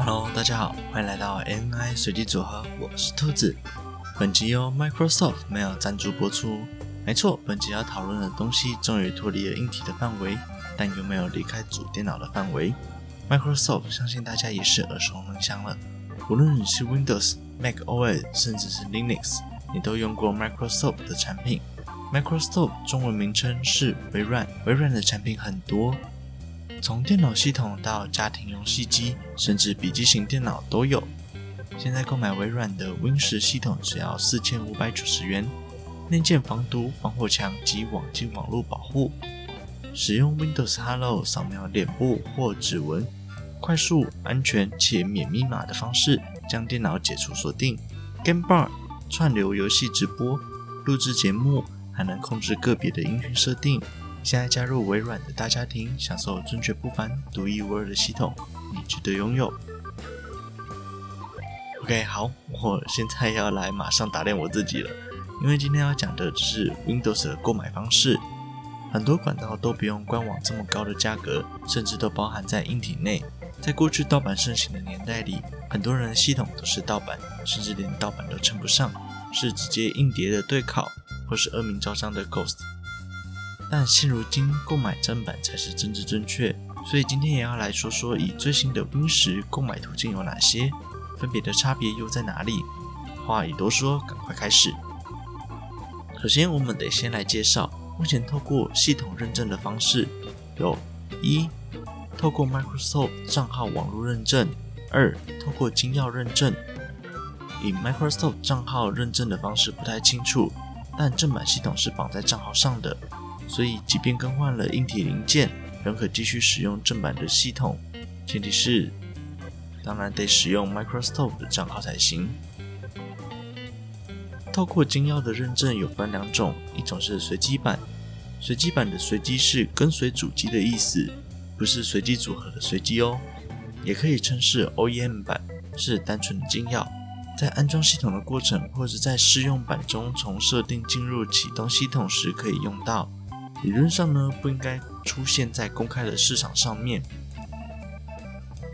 哈喽，大家好，欢迎来到 NI 随机组合，我是兔子。本集由 Microsoft 没有赞助播出。没错，本集要讨论的东西终于脱离了硬体的范围，但又没有离开主电脑的范围。Microsoft 相信大家也是耳熟能详了，无论你是 Windows、Mac OS，甚至是 Linux，你都用过 Microsoft 的产品。Microsoft 中文名称是微软，微软的产品很多。从电脑系统到家庭游戏机，甚至笔记型电脑都有。现在购买微软的 Win10 系统只要四千五百九十元，内建防毒、防火墙及网际网络保护。使用 Windows Hello 扫描脸部或指纹，快速、安全且免密码的方式将电脑解除锁定。Game Bar 串流游戏直播、录制节目，还能控制个别的音讯设定。现在加入微软的大家庭，享受尊爵不凡、独一无二的系统，你值得拥有。OK，好，我现在要来马上打脸我自己了，因为今天要讲的是 Windows 的购买方式，很多管道都不用官网这么高的价格，甚至都包含在硬体内。在过去盗版盛行的年代里，很多人的系统都是盗版，甚至连盗版都称不上，是直接硬碟的对拷，或是恶名昭彰的 Ghost。但现如今购买正版才是政治正确，所以今天也要来说说以最新的 Win10 购买途径有哪些，分别的差别又在哪里？话已多说，赶快开始。首先，我们得先来介绍目前透过系统认证的方式有：一、透过 Microsoft 账号网络认证；二、透过金钥认证。以 Microsoft 账号认证的方式不太清楚，但正版系统是绑在账号上的。所以，即便更换了硬体零件，仍可继续使用正版的系统。前提是，当然得使用 Microsoft 的账号才行。透过金钥的认证有分两种，一种是随机版，随机版的随机是跟随主机的意思，不是随机组合的随机哦。也可以称是 OEM 版，是单纯的金钥，在安装系统的过程，或者在试用版中从设定进入启动系统时可以用到。理论上呢，不应该出现在公开的市场上面，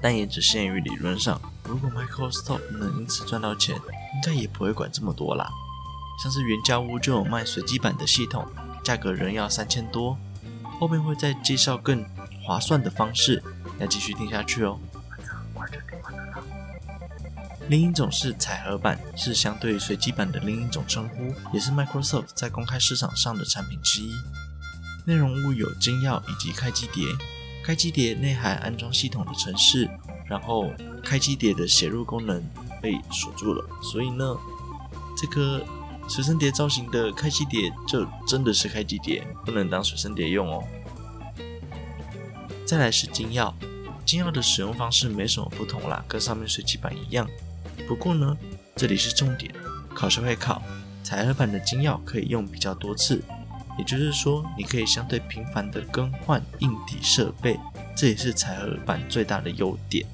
但也只限于理论上。如果 Microsoft 能因此赚到钱，应该也不会管这么多啦。像是原家屋就有卖随机版的系统，价格仍要三千多。后面会再介绍更划算的方式，要继续听下去哦。另一种是彩盒版，是相对随机版的另一种称呼，也是 Microsoft 在公开市场上的产品之一。内容物有金钥以及开机碟，开机碟内含安装系统的程式，然后开机碟的写入功能被锁住了，所以呢，这个随身碟造型的开机碟就真的是开机碟，不能当随身碟用哦。再来是金钥，金钥的使用方式没什么不同啦，跟上面随机版一样。不过呢，这里是重点，考试会考，彩盒版的金钥可以用比较多次。也就是说，你可以相对频繁地更换硬体设备，这也是彩盒版最大的优点。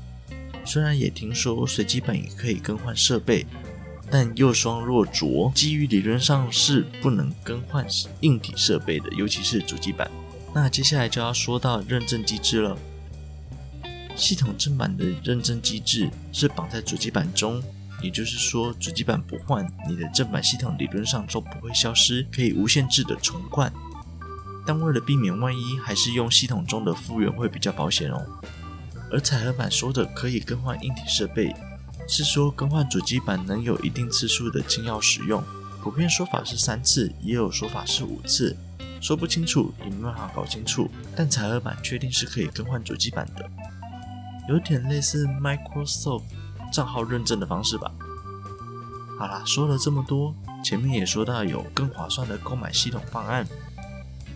虽然也听说随机版也可以更换设备，但又双若浊，基于理论上是不能更换硬体设备的，尤其是主机版。那接下来就要说到认证机制了。系统正版的认证机制是绑在主机板中。也就是说，主机板不换，你的正版系统理论上都不会消失，可以无限制的重灌。但为了避免万一，还是用系统中的复原会比较保险哦。而彩盒版说的可以更换硬体设备，是说更换主机板能有一定次数的禁钥使用，普遍说法是三次，也有说法是五次，说不清楚也没办法搞清楚。但彩盒版确定是可以更换主机板的，有点类似 Microsoft。账号认证的方式吧。好啦，说了这么多，前面也说到有更划算的购买系统方案，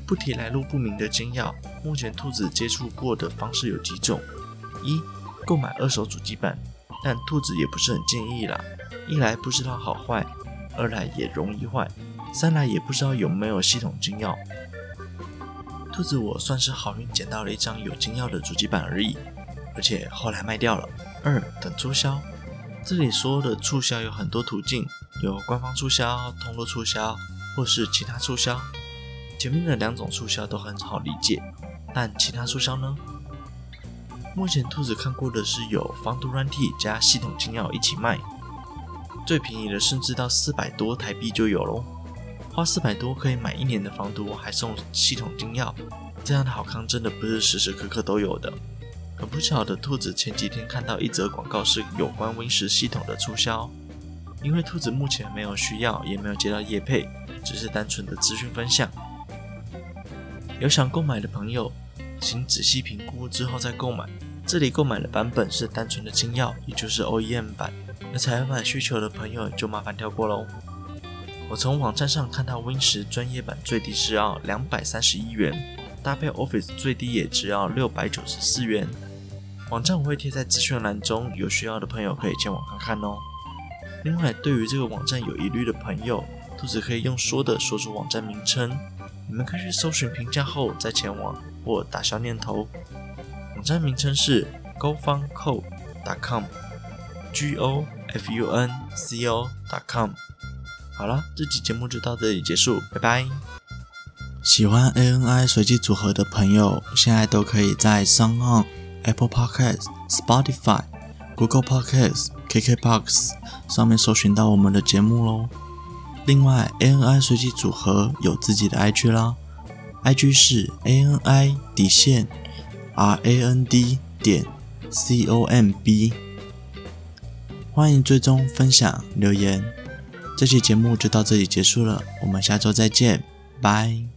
不提来路不明的金钥。目前兔子接触过的方式有几种：一、购买二手主机板，但兔子也不是很建议啦。一来不知道好坏，二来也容易坏，三来也不知道有没有系统金钥。兔子我算是好运捡到了一张有金钥的主机板而已。而且后来卖掉了。二等促销，这里说的促销有很多途径，有官方促销、通路促销，或是其他促销。前面的两种促销都很好理解，但其他促销呢？目前兔子看过的是有防毒软体加系统金钥一起卖，最便宜的甚至到四百多台币就有喽。花四百多可以买一年的防毒，还送系统金钥，这样的好康真的不是时时刻刻都有的。很不巧的，兔子前几天看到一则广告，是有关 Win10 系统的促销。因为兔子目前没有需要，也没有接到业配，只是单纯的资讯分享。有想购买的朋友，请仔细评估之后再购买。这里购买的版本是单纯的金钥，也就是 OEM 版。有彩版需求的朋友就麻烦跳过喽。我从网站上看到 Win10 专业版最低是要两百三十一元，搭配 Office 最低也只要六百九十四元。网站我会贴在资讯栏中，有需要的朋友可以前往看看哦。另外，对于这个网站有疑虑的朋友，兔子可以用说的说出网站名称，你们可以去搜寻评价后再前往或打消念头。网站名称是 gofuncode.com，G O F U N C O.com。好了，这期节目就到这里结束，拜拜。喜欢 ANI 随机组合的朋友，现在都可以在 SoundOn、Apple Podcast、Spotify、Google Podcast、KKBox 上面搜寻到我们的节目喽。另外，ANI 随机组合有自己的 IG 啦，IG 是 ANI 底线 RAND 点 COMB，欢迎追踪、分享、留言。这期节目就到这里结束了，我们下周再见，拜。